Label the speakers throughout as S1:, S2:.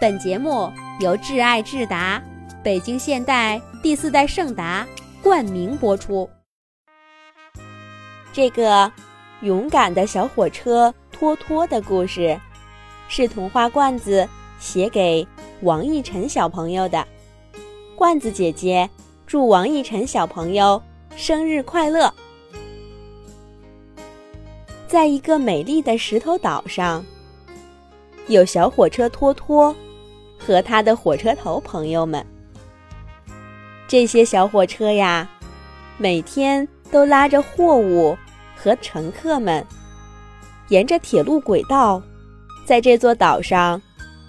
S1: 本节目由挚爱智达、北京现代第四代圣达冠名播出。这个勇敢的小火车托托的故事，是童话罐子写给王奕晨小朋友的。罐子姐姐祝王奕晨小朋友生日快乐！在一个美丽的石头岛上，有小火车托托。和他的火车头朋友们，这些小火车呀，每天都拉着货物和乘客们，沿着铁路轨道，在这座岛上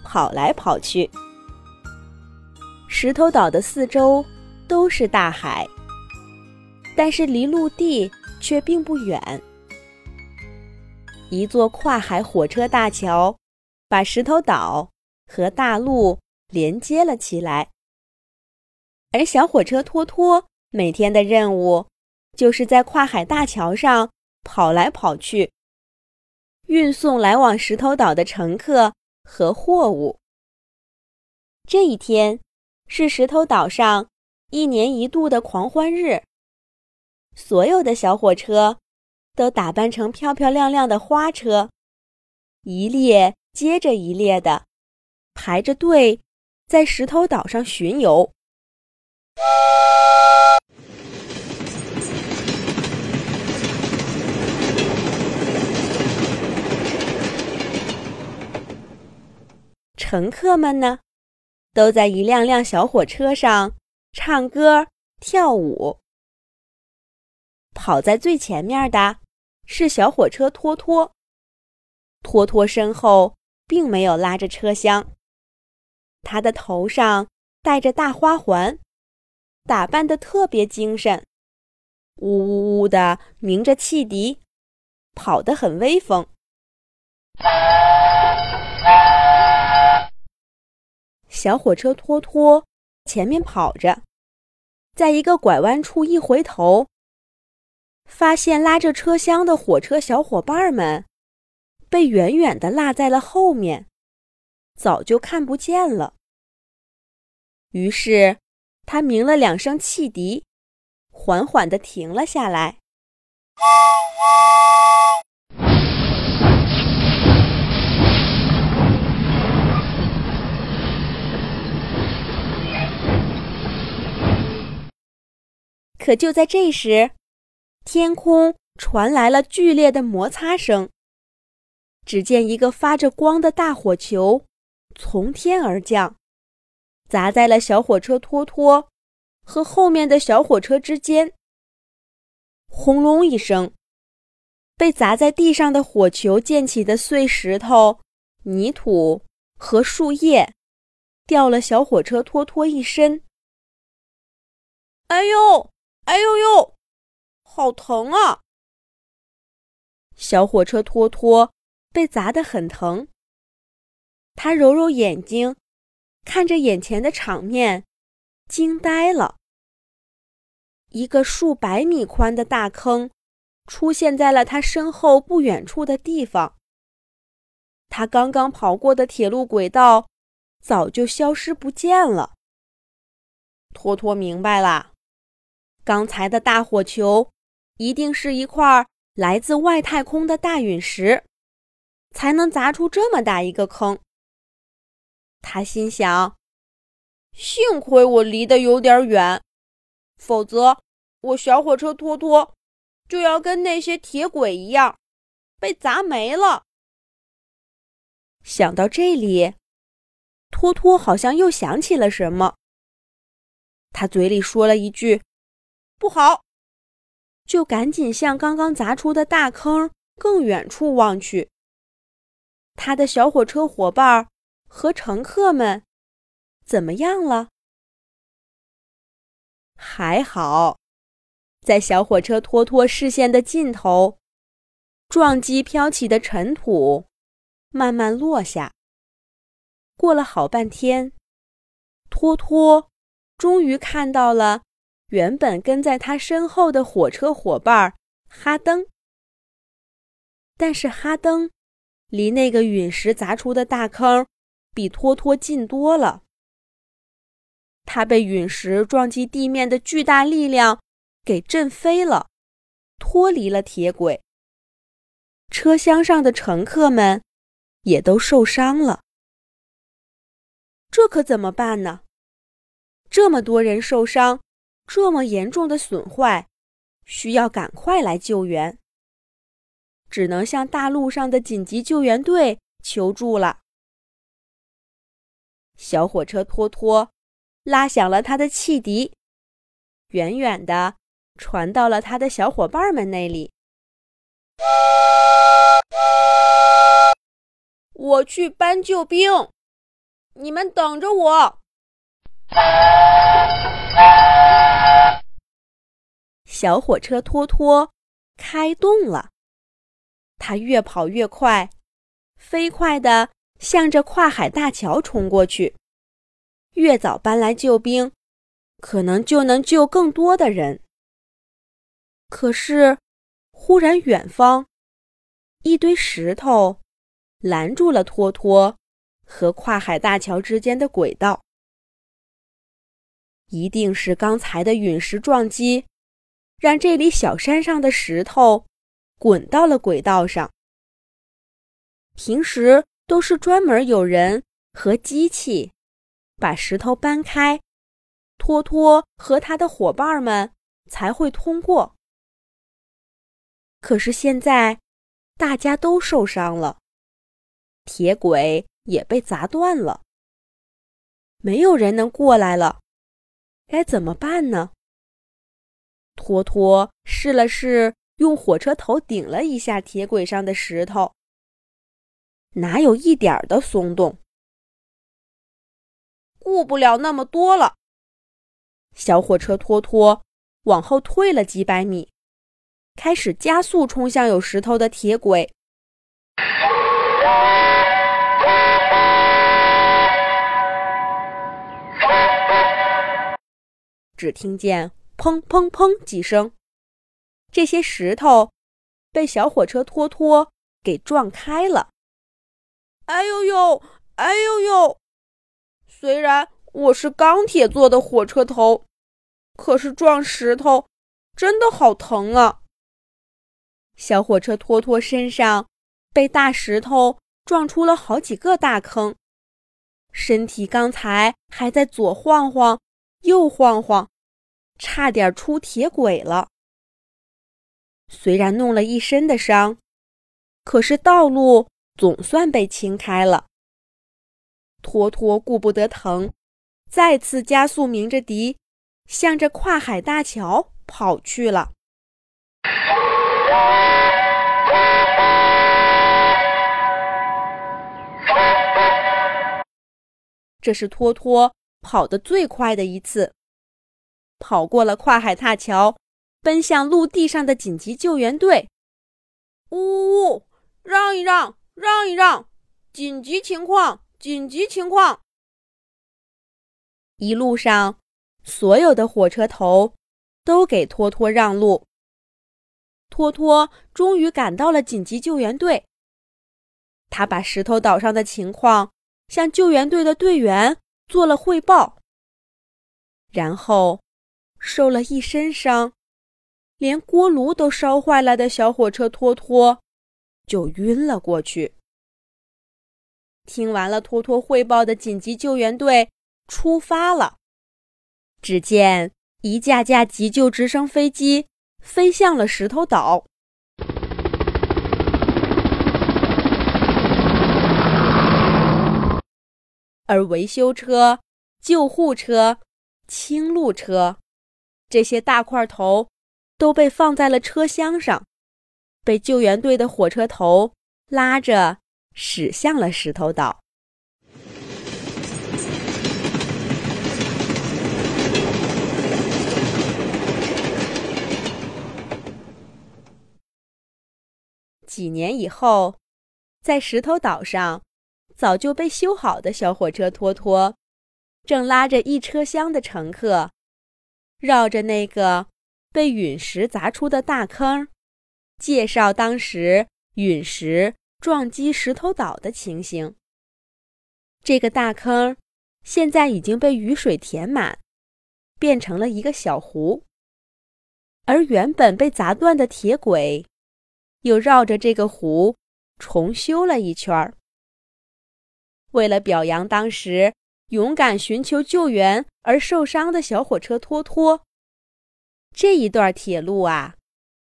S1: 跑来跑去。石头岛的四周都是大海，但是离陆地却并不远。一座跨海火车大桥把石头岛。和大陆连接了起来，而小火车托托每天的任务就是在跨海大桥上跑来跑去，运送来往石头岛的乘客和货物。这一天是石头岛上一年一度的狂欢日，所有的小火车都打扮成漂漂亮亮的花车，一列接着一列的。排着队，在石头岛上巡游。乘客们呢，都在一辆辆小火车上唱歌跳舞。跑在最前面的是小火车托托，托托身后并没有拉着车厢。他的头上戴着大花环，打扮的特别精神，呜呜呜的鸣着汽笛，跑得很威风。小火车托托前面跑着，在一个拐弯处一回头，发现拉着车厢的火车小伙伴们被远远的落在了后面。早就看不见了。于是，他鸣了两声汽笛，缓缓地停了下来。可就在这时，天空传来了剧烈的摩擦声。只见一个发着光的大火球。从天而降，砸在了小火车托托和后面的小火车之间。轰隆一声，被砸在地上的火球溅起的碎石头、泥土和树叶，掉了小火车托托一身。哎呦，哎呦呦，好疼啊！小火车托托被砸得很疼。他揉揉眼睛，看着眼前的场面，惊呆了。一个数百米宽的大坑出现在了他身后不远处的地方。他刚刚跑过的铁路轨道早就消失不见了。托托明白了，刚才的大火球一定是一块来自外太空的大陨石，才能砸出这么大一个坑。他心想：“幸亏我离得有点远，否则我小火车托托就要跟那些铁轨一样被砸没了。”想到这里，托托好像又想起了什么，他嘴里说了一句：“不好！”就赶紧向刚刚砸出的大坑更远处望去。他的小火车伙伴。和乘客们怎么样了？还好，在小火车托托视线的尽头，撞击飘起的尘土慢慢落下。过了好半天，托托终于看到了原本跟在他身后的火车伙伴哈登。但是哈登离那个陨石砸出的大坑。比托托近多了。他被陨石撞击地面的巨大力量给震飞了，脱离了铁轨。车厢上的乘客们也都受伤了。这可怎么办呢？这么多人受伤，这么严重的损坏，需要赶快来救援。只能向大陆上的紧急救援队求助了。小火车托托。拉响了他的汽笛，远远的传到了他的小伙伴们那里。我去搬救兵，你们等着我。小火车托托开动了，它越跑越快，飞快的向着跨海大桥冲过去。越早搬来救兵，可能就能救更多的人。可是，忽然远方一堆石头拦住了托托和跨海大桥之间的轨道。一定是刚才的陨石撞击，让这里小山上的石头滚到了轨道上。平时都是专门有人和机器。把石头搬开，托托和他的伙伴们才会通过。可是现在，大家都受伤了，铁轨也被砸断了，没有人能过来了，该怎么办呢？托托试了试，用火车头顶了一下铁轨上的石头，哪有一点的松动。顾不了那么多了，小火车托托往后退了几百米，开始加速冲向有石头的铁轨。只听见砰砰砰几声，这些石头被小火车托托给撞开了。哎呦呦，哎呦呦！虽然我是钢铁做的火车头，可是撞石头真的好疼啊！小火车托托身上被大石头撞出了好几个大坑，身体刚才还在左晃晃、右晃晃，差点出铁轨了。虽然弄了一身的伤，可是道路总算被清开了。托托顾不得疼，再次加速鸣着笛，向着跨海大桥跑去了。这是托托跑得最快的一次，跑过了跨海大桥，奔向陆地上的紧急救援队。呜呜呜！让一让，让一让！紧急情况！紧急情况！一路上，所有的火车头都给托托让路。托托终于赶到了紧急救援队。他把石头岛上的情况向救援队的队员做了汇报，然后受了一身伤，连锅炉都烧坏了的小火车托托就晕了过去。听完了托托汇报的紧急救援队出发了。只见一架架急救直升飞机飞向了石头岛，而维修车、救护车、清路车这些大块头都被放在了车厢上，被救援队的火车头拉着。驶向了石头岛。几年以后，在石头岛上，早就被修好的小火车托托，正拉着一车厢的乘客，绕着那个被陨石砸出的大坑，介绍当时陨石。撞击石头岛的情形。这个大坑现在已经被雨水填满，变成了一个小湖。而原本被砸断的铁轨，又绕着这个湖重修了一圈儿。为了表扬当时勇敢寻求救援而受伤的小火车托托，这一段铁路啊，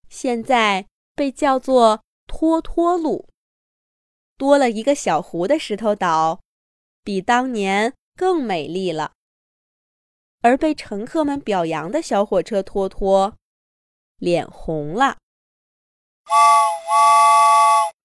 S1: 现在被叫做托托路。多了一个小湖的石头岛，比当年更美丽了。而被乘客们表扬的小火车托托，脸红了。